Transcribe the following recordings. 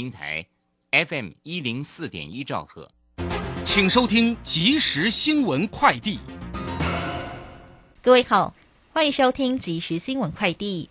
平台 FM 一零四点一兆赫，请收听即时新闻快递。各位好，欢迎收听即时新闻快递。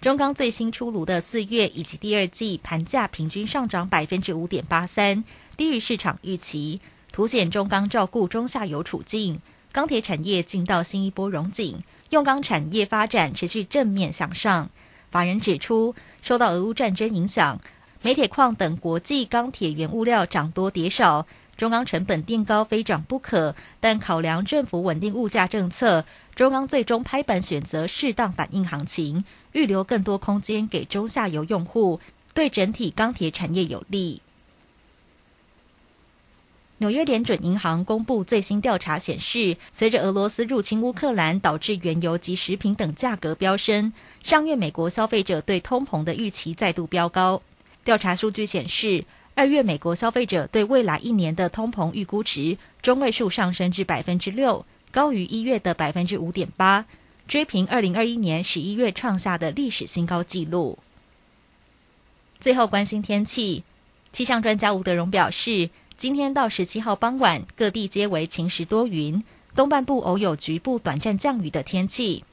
中钢最新出炉的四月以及第二季盘价平均上涨百分之五点八三，低于市场预期，凸显中钢照顾中下游处境，钢铁产业进到新一波荣景，用钢产业发展持续正面向上。法人指出，受到俄乌战争影响。煤铁矿等国际钢铁原物料涨多跌少，中钢成本垫高非涨不可。但考量政府稳定物价政策，中钢最终拍板选择适当反应行情，预留更多空间给中下游用户，对整体钢铁产业有利。纽约联准银行公布最新调查显示，随着俄罗斯入侵乌克兰，导致原油及食品等价格飙升，上月美国消费者对通膨的预期再度飙高。调查数据显示，二月美国消费者对未来一年的通膨预估值中位数上升至百分之六，高于一月的百分之五点八，追平二零二一年十一月创下的历史新高纪录。最后关心天气，气象专家吴德荣表示，今天到十七号傍晚，各地皆为晴时多云，东半部偶有局部短暂降雨的天气。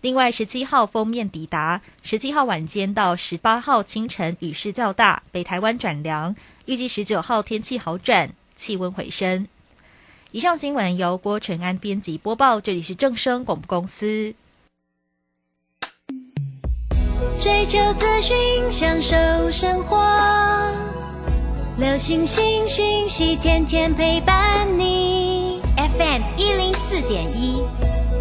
另外，十七号封面抵达，十七号晚间到十八号清晨雨势较大，北台湾转凉。预计十九号天气好转，气温回升。以上新闻由郭纯安编辑播报，这里是正声广播公司。追求资讯，享受生活，流星星讯息，天天陪伴你。FM 一零四点一。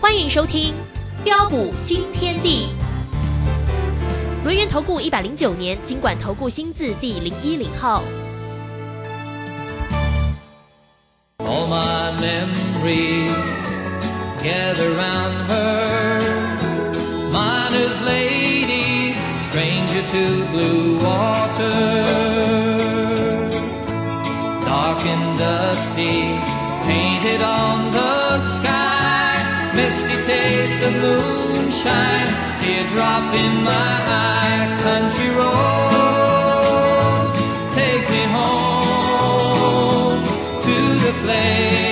欢迎收听《标股新天地》。轮源投顾一百零九年经管投顾新字第零一零号。All my memories gather round her, miner's lady, stranger to blue water, dark and dusty, painted on the sky. Taste of moonshine, teardrop in my eye, country road, take me home to the place.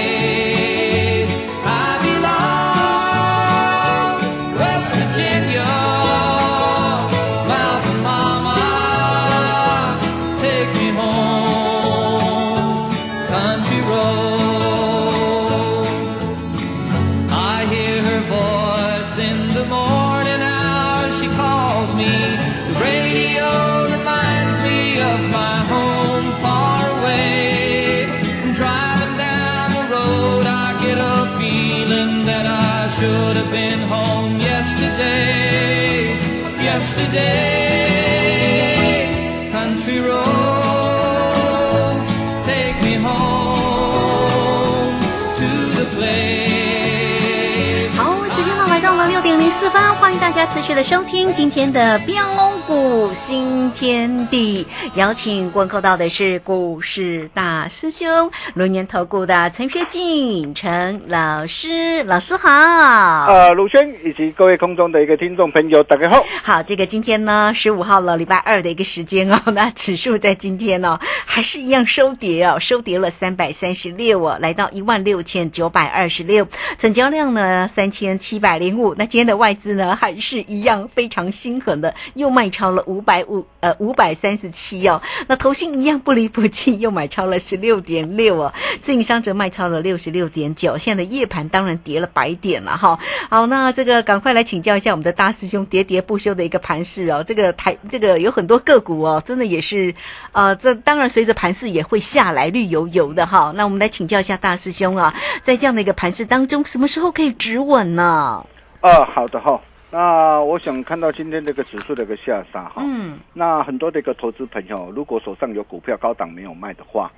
大家持续的收听今天的标股新天地。邀请问候到的是股市大师兄龙年投顾的陈学进陈老师，老师好。呃，鲁轩以及各位空中的一个听众朋友，大家好。好，这个今天呢，十五号了，礼拜二的一个时间哦。那指数在今天呢，还是一样收跌哦，收跌了三百三十六哦，来到一万六千九百二十六，成交量呢三千七百零五。那今天的外资呢，还是一样非常心狠的，又卖超了五百五呃五百三十七哦。那投信一样不离不弃，又买超了十六点六哦。自营商则卖超了六十六点九。现在夜盘当然跌了百点了哈。好，那这个赶快来请教一下我们的大师兄，喋喋不休的一个盘势哦。这个台这个有很多个股哦，真的也是呃，这当然随着盘势也会下来绿油油的哈。那我们来请教一下大师兄啊，在这样的一个盘势当中，什么时候可以止稳呢？啊，好的哈。那我想看到今天这个指数的一个下杀哈，嗯，那很多的一个投资朋友，如果手上有股票高档没有卖的话，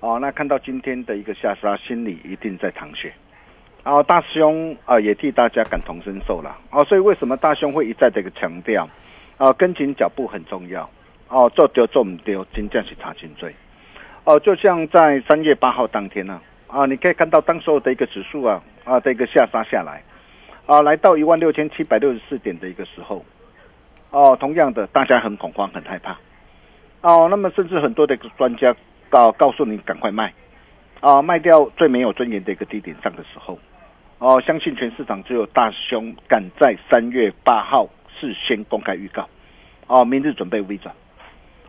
哦，那看到今天的一个下杀，心里一定在淌血。啊，大师兄啊，也替大家感同身受了哦，所以为什么大兄会一再的一个强调？啊，跟紧脚步很重要。哦，做丢做唔丢，真正是查清罪哦，就像在三月八号当天呢啊，你可以看到当时候的一个指数啊啊的一个下杀下来啊，来到一万六千七百六十四点的一个时候哦，同样的大家很恐慌很害怕哦，那么甚至很多的专家告告诉你赶快卖啊，卖掉最没有尊严的一个低点上的时候。哦，相信全市场只有大兄敢在三月八号事先公开预告，哦，明日准备微转，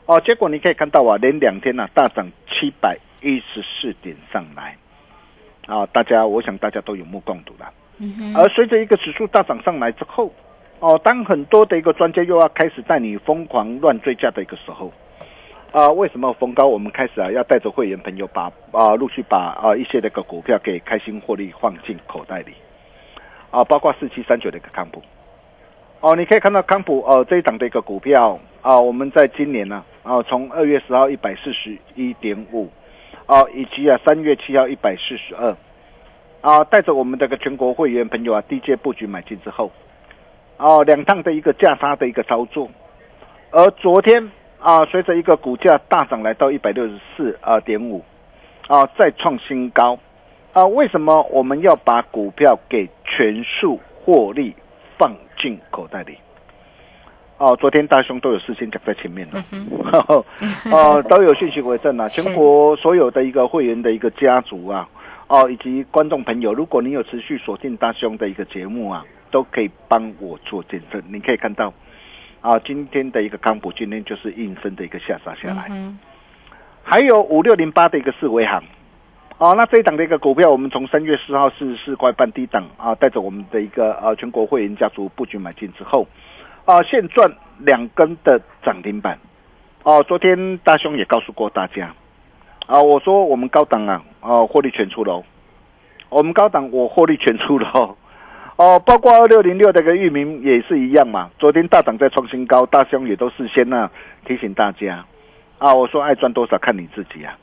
哦，结果你可以看到啊，连两天呢大涨七百一十四点上来，啊，大家我想大家都有目共睹了。而随着一个指数大涨上来之后，哦，当很多的一个专家又要开始带你疯狂乱追价的一个时候。啊，为什么逢高我们开始啊要带着会员朋友把啊陆续把啊一些那个股票给开心获利放进口袋里，啊，包括四七三九的一个康普，哦，你可以看到康普哦这一档的一个股票啊，我们在今年呢啊从二月十号一百四十一点五，啊以及啊三月七号一百四十二，啊带着我们这个全国会员朋友啊低阶布局买进之后，哦两趟的一个价差的一个操作，而昨天。啊，随着一个股价大涨来到一百六十四啊点五，啊再创新高，啊为什么我们要把股票给全数获利放进口袋里？哦，昨天大兄都有事先讲在前面了，哦 都有信息为证啊，全国所有的一个会员的一个家族啊，哦以及观众朋友，如果你有持续锁定大兄的一个节目啊，都可以帮我做见证，你可以看到。啊，今天的一个康普，今天就是应声的一个下杀下来，还有五六零八的一个四维行，哦，那这一档的一个股票，我们从三月四号四十四块半低档啊，带着我们的一个呃全国会员家族布局买进之后，啊，现赚两根的涨停板，哦，昨天大兄也告诉过大家，啊，我说我们高档啊，哦，获利全出喽，我们高档我获利全出喽。哦，包括二六零六的个域名也是一样嘛。昨天大涨在创新高，大兄也都事先呢提醒大家啊。我说爱赚多少看你自己啊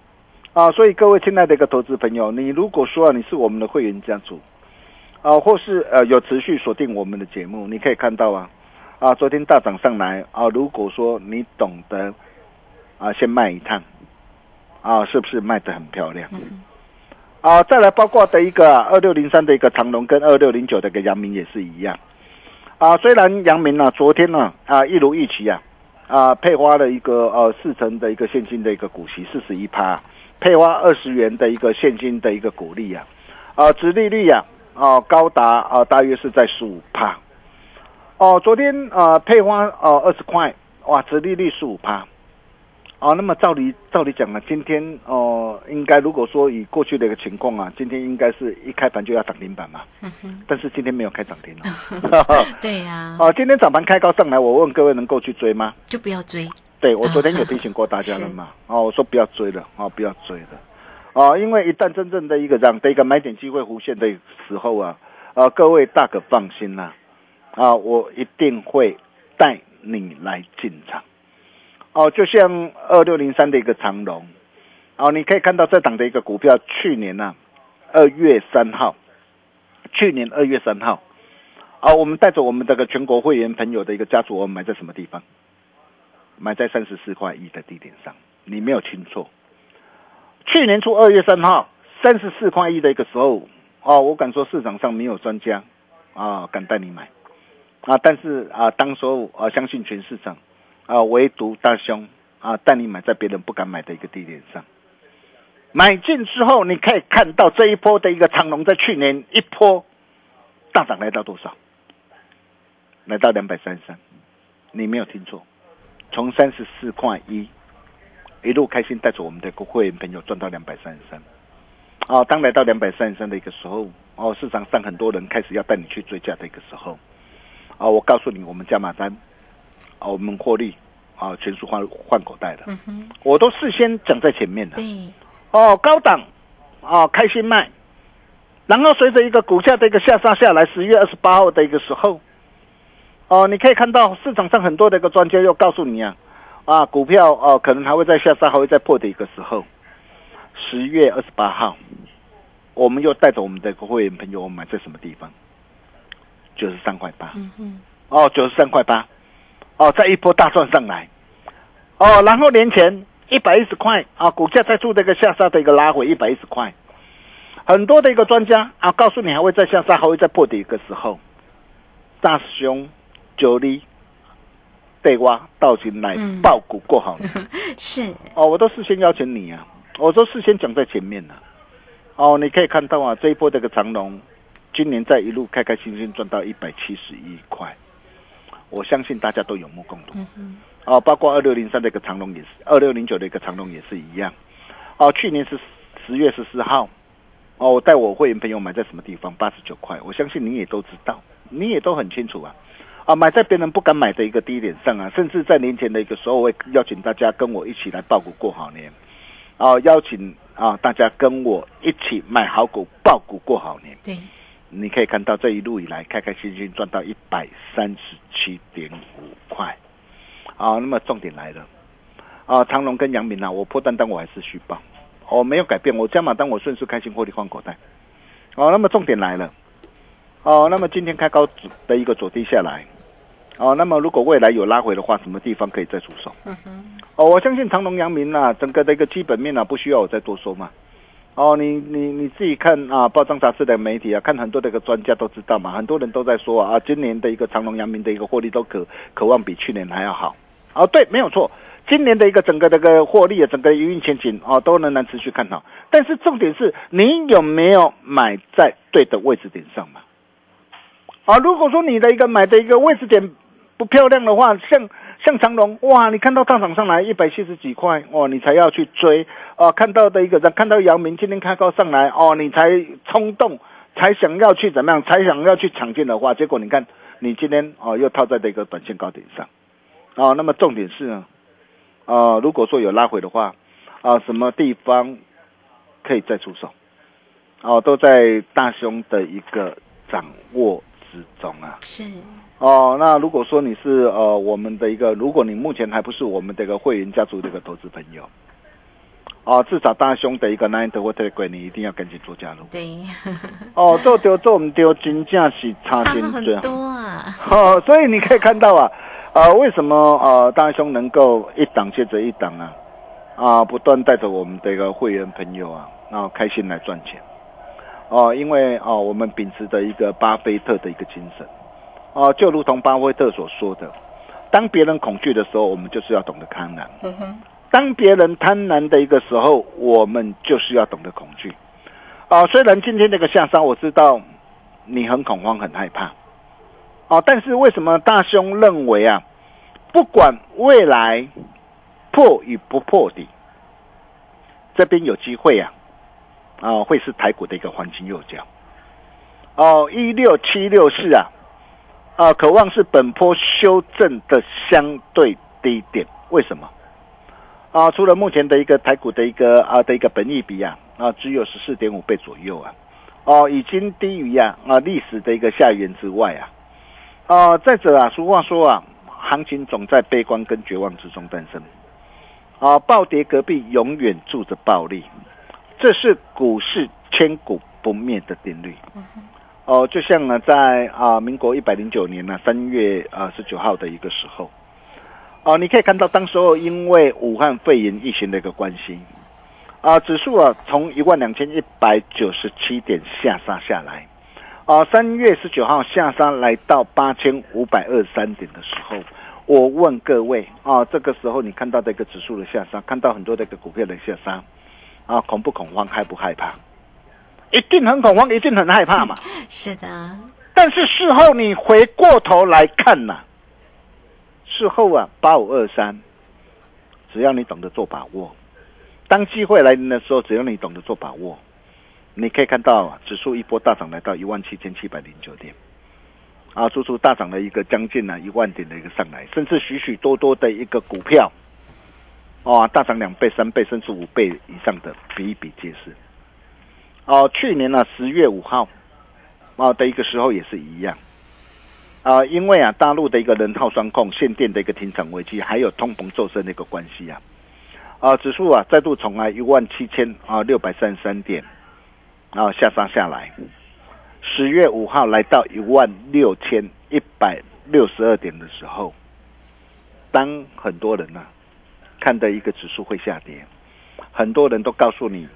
啊！所以各位亲爱的一个投资朋友，你如果说你是我们的会员家族啊，或是呃有持续锁定我们的节目，你可以看到啊啊，昨天大涨上来啊，如果说你懂得啊先卖一趟啊，是不是卖得很漂亮？啊，再来包括的一个二六零三的一个长龙跟二六零九的一个阳明也是一样，啊，虽然阳明呢昨天呢啊一如预期啊，啊配发了一个呃四成的一个现金的一个股息四十一趴，配发二十元的一个现金的一个股利啊，啊，殖利率啊啊高达啊大约是在十五趴，哦，昨天啊配发呃二十块，哇，殖利率十五趴。啊，那么照理照理讲呢，今天哦，应该如果说以过去的一个情况啊，今天应该是一开盘就要涨停板嘛。嗯哼。但是今天没有开涨停了。对呀。哦，今天早盘开高上来，我问各位能够去追吗？就不要追。对，我昨天有提醒过大家了嘛。哦，我说不要追了，哦，不要追了。哦，因为一旦真正的一个这样的一个买点机会弧现的时候啊，呃，各位大可放心啦，啊，我一定会带你来进场。哦，就像二六零三的一个长龙，哦，你可以看到这档的一个股票，去年呢二月三号，去年二月三号，啊，我们带着我们这个全国会员朋友的一个家族，我们买在什么地方？买在三十四块一的低点上，你没有听错。去年初二月三号，三十四块一的一个时候，哦，我敢说市场上没有专家啊敢带你买，啊，但是啊，当时候啊，相信全市场。啊，唯独大兄啊，带你买在别人不敢买的一个地点上，买进之后，你可以看到这一波的一个长龙，在去年一波大涨来到多少？来到两百三十三，你没有听错，从三十四块一一路开心带着我们的会员朋友赚到两百三十三。哦，当来到两百三十三的一个时候，哦，市场上很多人开始要带你去追价的一个时候，啊、我告诉你，我们加码单，啊、我们获利，啊、全数换换口袋的，我都事先讲在前面的。对，哦，高档，哦，开心卖，然后随着一个股价的一个下杀下来，十月二十八号的一个时候，哦，你可以看到市场上很多的一个专家又告诉你啊，啊，股票哦可能还会再下杀，还会再破的一个时候，十月二十八号，我们又带着我们的一个会员朋友，我们买在什么地方？九十三块八。嗯哼，哦，九十三块八，哦，再一波大赚上来，哦，然后年前一百一十块啊，股价再做这个下杀的一个拉回一百一十块，很多的一个专家啊，告诉你还会再下杀，还会再破的一个时候，大师兄九力对挖到进来嗯。爆股过好年。是，哦，我都事先邀请你啊，我都事先讲在前面了、哦，你可以看到啊，这一波这个长龙，今年在一路开开心心赚到一百七十一块，我相信大家都有目共睹。哦，包括二六零三的一个长龙也是，二六零九的一个长龙也是一样。哦，去年是十月十四号，哦，我带我会员朋友买在什么地方？八十九块，我相信你也都知道，你也都很清楚啊。啊，买在别人不敢买的一个低点上啊，甚至在年前的一个时候，我会邀请大家跟我一起来报股过好年。啊，邀请啊大家跟我一起买好股、报股过好年。对，你可以看到这一路以来，开开心心赚到一百三十七点五块。啊，那么重点来了，啊，长隆跟阳明啊，我破单单我还是续报，我、没有改变，我加码单我顺势开心获利换口袋。哦，那么重点来了，哦，那么今天开高的一个走低下来，哦，那么如果未来有拉回的话，什么地方可以再出手？嗯哼，哦，我相信长隆、阳明啊，整个的一个基本面啊，不需要我再多说嘛。哦，你你你自己看啊，报章杂志的媒体啊，看很多的一个专家都知道嘛，很多人都在说啊，今年的一个长隆、阳明的一个获利都可渴望比去年还要好。哦，对，没有错，今年的一个整个的一个获利啊，整个营运前景哦，都仍然持续看好。但是重点是你有没有买在对的位置点上嘛？啊，如果说你的一个买的一个位置点不漂亮的话，像像长隆哇，你看到大涨上来一百七十几块哦，你才要去追哦、看到的一个人看到姚明今天开高上来哦，你才冲动，才想要去怎么样，才想要去抢进的话，结果你看你今天哦又套在这个短线高点上哦，那么重点是呢，呃，如果说有拉回的话啊、什么地方可以再出手哦，都在大兄的一个掌握之中啊。是，哦，那如果说你是呃我们的一个，如果你目前还不是我们的一个会员家族的一个投资朋友，哦，至少大兄的一个 Nine 或 Telegram 你一定要赶紧做加入。对，哦，做丢做唔丢，真正是差差。很多啊，哦，所以你可以看到啊，呃，为什么呃大兄能够一档接着一档啊，啊，不断带着我们的一个会员朋友啊，然后开心来赚钱。哦，因为哦，我们秉持的一个巴菲特的一个精神，哦，就如同巴菲特所说的，当别人恐惧的时候，我们就是要懂得贪婪；嗯，当别人贪婪的一个时候，我们就是要懂得恐惧。啊，虽然今天这个下山，我知道你很恐慌、很害怕，哦，但是为什么大兄认为啊，不管未来破与不破底，这边有机会啊，啊，会是台股的一个黄金右脚。哦，一六七六四啊，啊，渴望是本波修正的相对低点。为什么？啊，除了目前的一个台股的一个啊的一个本益比啊啊只有十四点五倍左右啊，哦，已经低于啊啊历史的一个下缘之外啊，啊，再者啊，俗话说啊，行情总在悲观跟绝望之中诞生，啊，暴跌隔壁永远住着暴利，这是股市千古不灭的定律。哦，就像呢，在啊民国一百零九年呢三月啊十九号的一个时候，哦，你可以看到当时候因为武汉肺炎疫情的一个关系，啊，指数啊从一万两千一百九十七点下杀下来，啊，三月十九号下杀来到八千五百二十三点的时候，我问各位啊，这个时候你看到这个指数的下杀，看到很多这个股票的下杀，啊，恐不恐慌，害不害怕？一定很恐慌，一定很害怕嘛。是的，但是事后你回过头来看呐、事后啊，八五二三，只要你懂得做把握，当机会来临的时候，只要你懂得做把握，你可以看到指数一波大涨来到一万七千七百零九点，啊，足足大涨了一个将近呢一万点的一个上来，甚至许许多多的一个股票，啊，大涨两倍、三倍甚至五倍以上的比比皆是。哦，去年呢十月五号，啊的一个时候也是一样。啊，因为啊，大陆的一个人号双控、限电的一个停产危机，还有通膨骤升的一个关系啊，啊，指数啊再度重来一万七千啊六百三十三点，然后下杀下来，十月五号来到一万六千一百六十二点的时候，当很多人呢、看到一个指数会下跌，很多人都告诉你。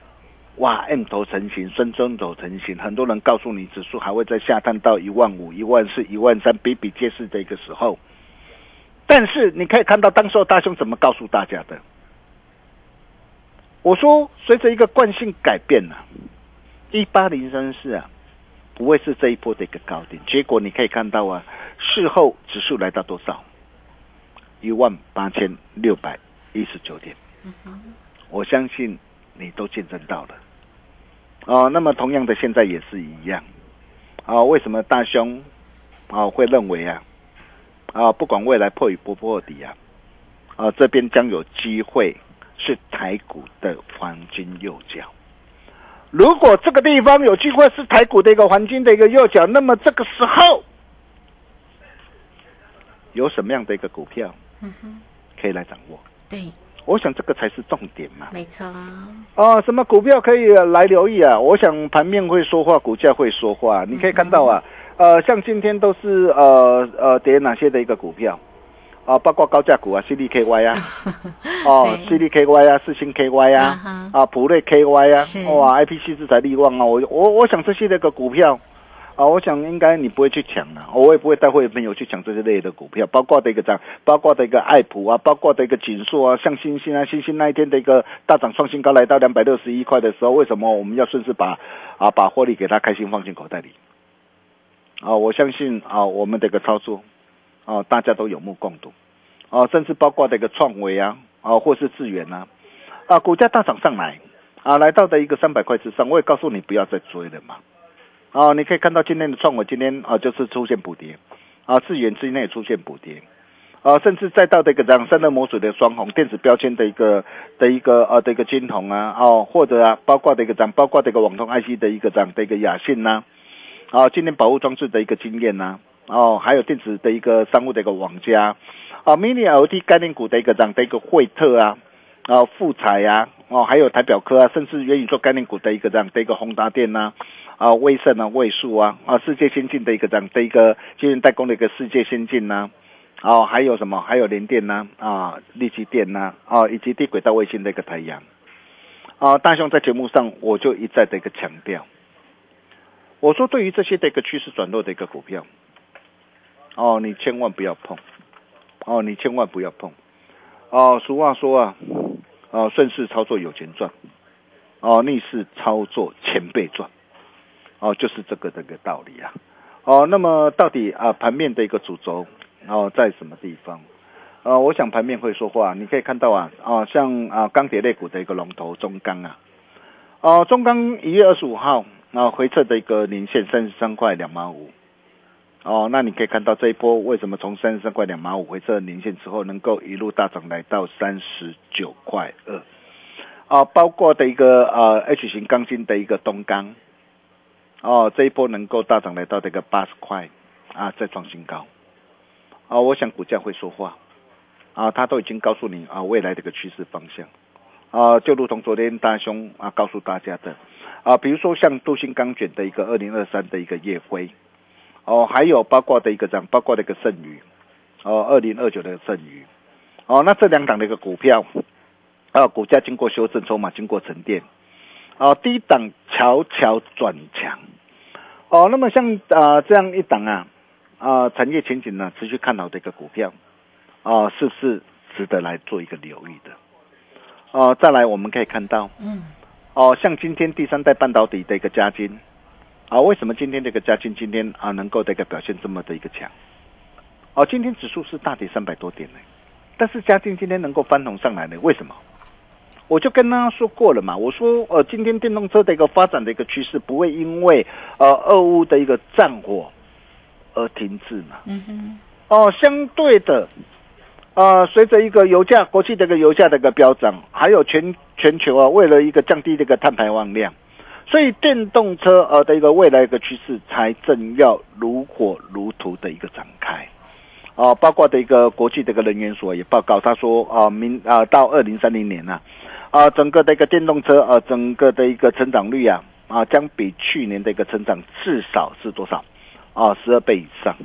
哇，M 头成型，孙中头成型，很多人告诉你指数还会再下探到一万五、一万四、一万三，比比皆是的一个时候。但是你可以看到，当时大兄怎么告诉大家的？我说，随着一个惯性改变呢、一八零三四啊，不会是这一波的一个高点。结果你可以看到啊，事后指数来到多少？一万八千六百一十九点。我相信你都见证到了。哦，那么同样的，现在也是一样。啊，为什么大兄啊会认为啊啊不管未来破与不破底啊啊这边将有机会是台股的黄金右脚。如果这个地方有机会是台股的一个黄金的一个右脚，那么这个时候有什么样的一个股票嗯哼，可以来掌握？对，我想这个才是重点嘛。没错啊，哦，什么股票可以来留意啊？我想盘面会说话，股价会说话。你可以看到啊，呃，像今天都是呃呃跌哪些的一个股票啊，包括高价股啊，CDKY 啊，哦，CDKY 啊，四星 KY 啊啊，啊，普瑞 KY 啊，哇，IPC 制裁利旺啊，我我我想这些的一个股票。啊，我想应该你不会去抢啊，我也不会带会员朋友去抢这些类的股票，包括的一个涨，包括的一个爱普啊，包括的一个锦硕啊，像星星啊，星星那一天的一个大涨创新高来到两百六十一块的时候，为什么我们要顺势把啊把获利给它开心放进口袋里？啊，我相信啊我们的一个操作哦大家都有目共睹。哦，甚至包括的一个创维啊啊或是智源啊。啊股价大涨上来啊来到的一个三百块之上，我也告诉你不要再追了嘛。啊，你可以看到今天的创维今天啊就是出现补跌，啊智远之内也出现补跌，啊甚至再到这个涨三的模组的双红电子标签的一个的一个呃的一个金红啊，哦或者啊包括的一个涨，包括这个网通 IC 的一个涨的一个雅信呐、啊，今天保护装置的一个经验呐、哦还有电子的一个商务的一个网家，啊 mini LT 概念股的一个这样的一个惠特啊。啊，富彩呀、哦，还有台表科啊，甚至元宇做概念股的一个这样的一个宏达电呐、啊，威盛啊，位数啊，啊，世界先进的一个这样的一个晶圆代工的一个世界先进呐、哦，还有什么？还有联电呐、啊，力积电呐、啊，以及低轨道卫星的一个太阳。啊，大雄在节目上我就一再的一个强调，我说对于这些的一个趋势转弱的一个股票，哦，你千万不要碰，哦，你千万不要碰。哦，俗话说啊，哦，顺势操作有钱赚，哦，逆势操作千倍赚，哦，就是这个这个道理啊。哦，那么到底啊盘面的一个主轴哦在什么地方？呃，我想盘面会说话，你可以看到啊，哦，像啊钢铁类股的一个龙头中钢啊，哦，中钢一月二十五号啊回撤的一个年线三十三块两毛五。哦，那你可以看到这一波为什么从三十三块两毛五回撤年线之后，能够一路大涨来到三十九块二，啊，包括的一个呃 H 型钢筋的一个东钢，哦，这一波能够大涨来到这个八十块，啊，再创新高，啊，我想股价会说话，啊，它都已经告诉你啊未来的一个趋势方向，啊，就如同昨天大兄啊告诉大家的，啊，比如说像镀锌钢卷的一个二零二三的一个夜辉。哦，还有包括的一个涨，包括的一个剩余，哦，二零二九的剩余，哦，那这两档的一个股票，啊，股价经过修正，筹码经过沉淀，哦，低档悄悄转强，哦，那么像啊、这样一档啊，啊、产业前景呢持续看好的一个股票，啊、是不是值得来做一个留意的？哦、再来我们可以看到，嗯，哦，像今天第三代半导体的一个加金。啊，为什么今天这个嘉金今天啊能够这个表现这么的一个强？哦，今天指数是大跌三百多点呢，但是嘉定今天能够翻红上来呢，为什么？我就跟大家说过了嘛，我说呃，今天电动车的一个发展的一个趋势不会因为呃俄乌的一个战火而停滞嘛。嗯哼，哦，相对的，呃，随着一个油价国际的一个油价的一个飙涨，还有全全球啊，为了一个降低这个碳排放量，所以电动车呃的一个未来一个趋势才正要如火如荼的一个展开。啊、包括的一个国际的一个能源所也报告，他说啊、明啊、到二零三零年呢、啊，整个的一个电动车呃，整个的一个成长率啊啊，将比去年的一个成长至少是多少啊？十二倍以上。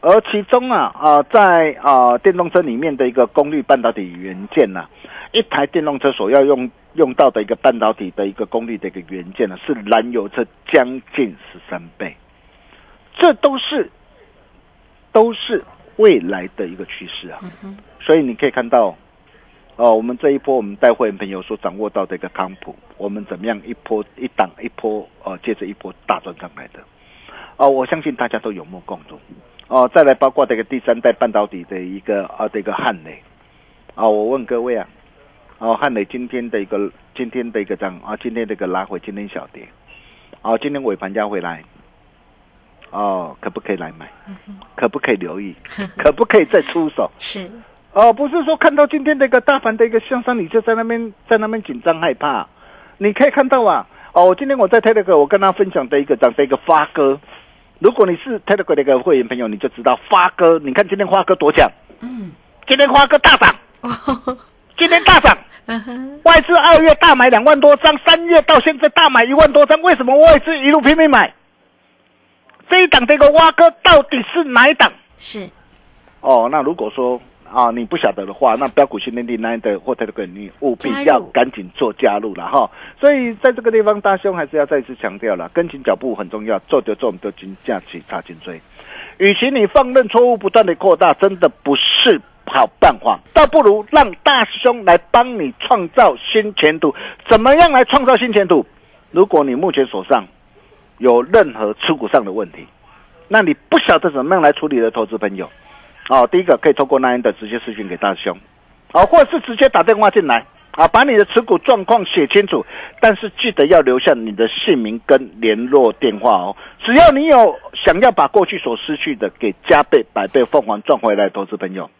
而其中啊啊，在啊电动车里面的一个功率半导体元件呢、一台电动车所要用用到的一个半导体的一个功率的一个元件呢，是燃油车将近十三倍，这都是都是未来的一个趋势啊。所以你可以看到，哦，我们这一波我们带会员朋友所掌握到的一个康普，我们怎么样一波一档一波，呃，接着一波大赚上来的，哦，我相信大家都有目共睹。哦，再来包括这个第三代半导体的一个啊这个汉磊，啊，我问各位啊，哦，汉磊今天的一个今天的一个涨啊，今天这个拉回，今天小跌，哦，今天尾盘加回来，哦，可不可以来买？可不可以留意？可不可以再出手？是，哦，不是说看到今天的一个大盘的一个向上，你就在那边在那边紧张害怕。你可以看到啊，哦，今天我在 Telegram 我跟他分享的一个涨的一个发哥，如果你是 Telegram 的一个会员朋友，你就知道发哥，你看今天发哥多强，嗯，今天发哥大涨，今天大涨，嗯，外资二月大买两万多张，三月到现在大买一万多张，为什么外资一路拼命买？这一档这个蛙哥到底是哪一档？是，哦，那如果说啊你不晓得的话，那标股训练地那的或 Telegram 你务必要赶紧做加入了哈。所以在这个地方，大兄还是要再次强调了，跟紧脚步很重要，做就做，我们就紧架起大金追。与其你放任错误不断的扩大，真的不是好办法，倒不如让大师兄来帮你创造新前途。怎么样来创造新前途？如果你目前手上有任何持股上的问题，那你不晓得怎么样来处理的投资朋友，哦，第一个可以透过那样的直接私讯给大师兄，啊、或者是直接打电话进来，啊，把你的持股状况写清楚，但是记得要留下你的姓名跟联络电话哦。只要你有想要把过去所失去的给加倍、百倍、凤凰赚回来投资朋友，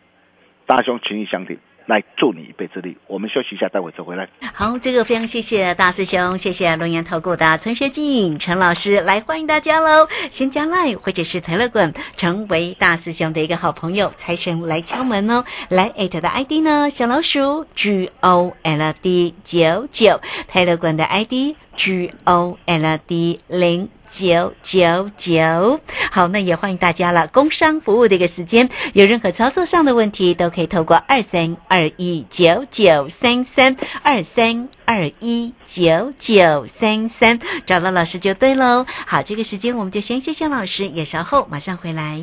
大师兄情谊相挺，来助你一臂之力。我们休息一下，待会再回来。好，这个非常谢谢大师兄，谢谢龙岩投顾的陈学进陈老师来欢迎大家喽！先加 line 或者是 Telegram 成为大师兄的一个好朋友，财神来敲门哦！来艾特的 ID 呢，小老鼠 G O L D 九九，Telegram 的 ID G O L D 零。九九九，好，那也欢迎大家了。工商服务的一个时间，有任何操作上的问题，都可以透过二三二一九九三三二三二一九九三三找到老师就对喽。好，这个时间我们就先谢谢老师，也稍后马上回来。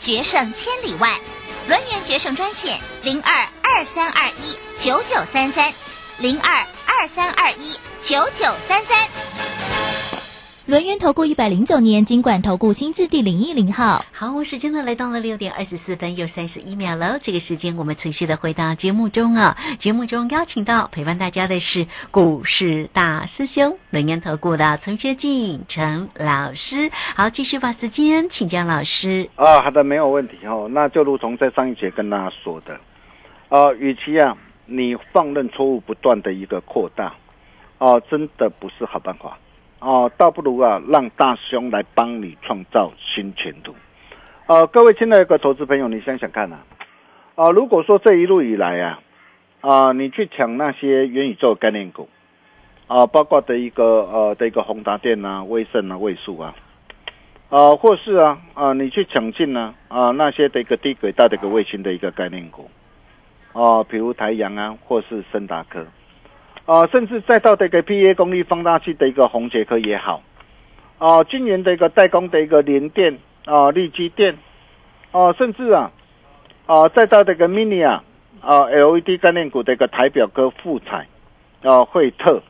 决胜千里外。轮源决胜专线零二二三二一九九三三零二二三二一九九三三。轮源投顾一百零九年金管投顾新字第零一零号。好，时间呢来到了六点二十四分又三十一秒了。这个时间我们持续的回到节目中啊，节目中邀请到陪伴大家的是股市大师兄轮源投顾的陈学进陈老师。好，继续把时间请教老师。啊，好的，没有问题哦。那就如同在上一节跟大家说的，呃，与其啊你放任错误不断的一个扩大，哦，真的不是好办法。哦，倒不如啊，让大兄来帮你创造新前途。呃，各位亲爱的投资朋友，你想想看呐、啊，啊，如果说这一路以来啊，啊，你去抢那些元宇宙概念股，啊，包括的一个呃的一个宏达电啊、威盛啊、位数啊，啊，或是啊啊，你去抢进呢啊那些的一个低轨道的一个卫星的一个概念股，啊，比如台阳啊，或是森达科。啊，甚至再到这个 PA 功率放大器的一个红杰克也好，啊，今年的一个代工的一个联电啊、力基电，啊，甚至啊，啊，再到这个 mini 啊，啊 LED 概念股的一个台表哥富彩，啊，惠特，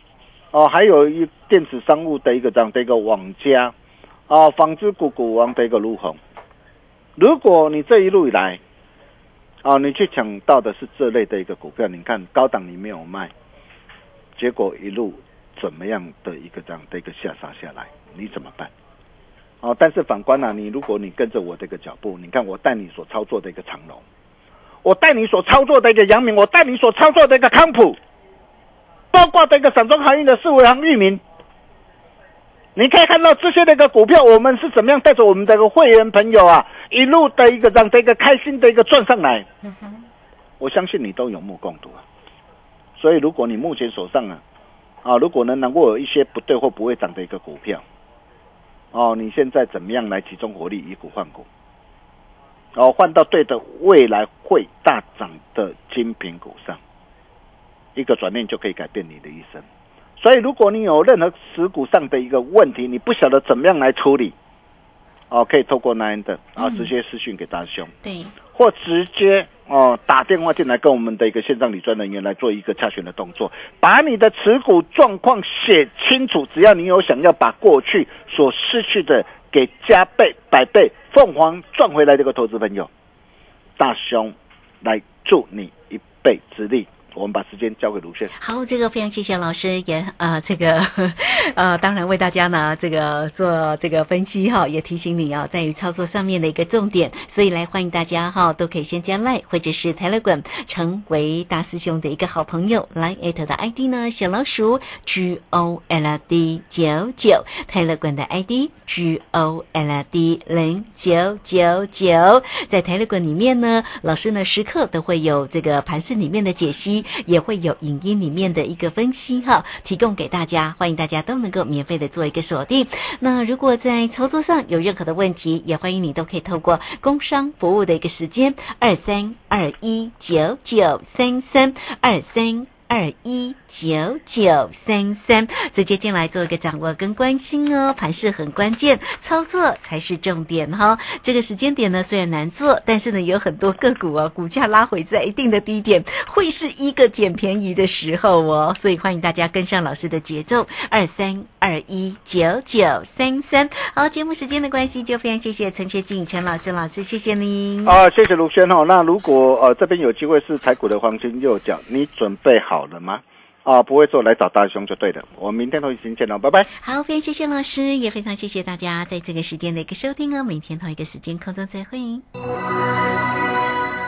啊，还有一电子商务的一个这样的一个网家，啊，纺织股股王的一个陆红，如果你这一路以来，啊，你去抢到的是这类的一个股票，你看高档你没有卖。结果一路怎么样的一个这样的一个下杀下来，你怎么办？哦，但是反观呢、啊，你如果你跟着我这个脚步，你看我带你所操作的一个长龙，我带你所操作的一个阳明，我带你所操作的一个康普，包括这个散装航运的四维航域名，你可以看到这些的一个股票，我们是怎么样带着我们的一个会员朋友啊，一路的一个让这个开心的一个赚上来。我相信你都有目共睹啊。所以，如果你目前手上啊，啊，如果呢能够有一些不对或不会涨的一个股票，哦，你现在怎么样来集中火力以股换股，哦，换到对的未来会大涨的精品股上，一个转念就可以改变你的一生。所以，如果你有任何持股上的一个问题，你不晓得怎么样来处理，哦，可以透过 Nine 的啊，直接私讯给大兄，对，或直接。哦，打电话进来跟我们的一个线上理专人员来做一个洽询的动作，把你的持股状况写清楚。只要你有想要把过去所失去的给加倍、百倍、凤凰赚回来，这个投资朋友，大兄来助你一臂之力。我们把时间交给卢轩。好，这个非常谢谢老师，也呃，这个 呃，当然为大家呢这个做这个分析哈，也提醒你啊，在于操作上面的一个重点，所以来欢迎大家哈，都可以先加赖或者是 Telegram 成为大师兄的一个好朋友。来艾特的 ID 呢，小老鼠 G O L D 九九，Telegram 的 ID G O L D 零九九九，在 Telegram 里面呢，老师呢时刻都会有这个盘市里面的解析。也会有影音里面的一个分析哈，提供给大家，欢迎大家都能够免费的做一个锁定。那如果在操作上有任何的问题，也欢迎你都可以透过工商服务的一个时间二三二一九九三三二三。二一九九三三，直接进来做一个掌握跟关心哦，盘势很关键，操作才是重点哈、这个时间点呢虽然难做，但是呢有很多个股哦，股价拉回在一定的低点，会是一个捡便宜的时候哦。所以欢迎大家跟上老师的节奏，二三二一九九三三。好，节目时间的关系，就非常谢谢陈学静陈老师老师，谢谢您。啊，谢谢卢轩哦。那如果呃这边有机会是台股的黄金右脚，你准备好了吗？啊，不会做来找大雄就对了。我们明天同一时间见喽，拜拜。好，非常谢谢老师，也非常谢谢大家在这个时间的一个收听哦。明天同一个时间空中再会。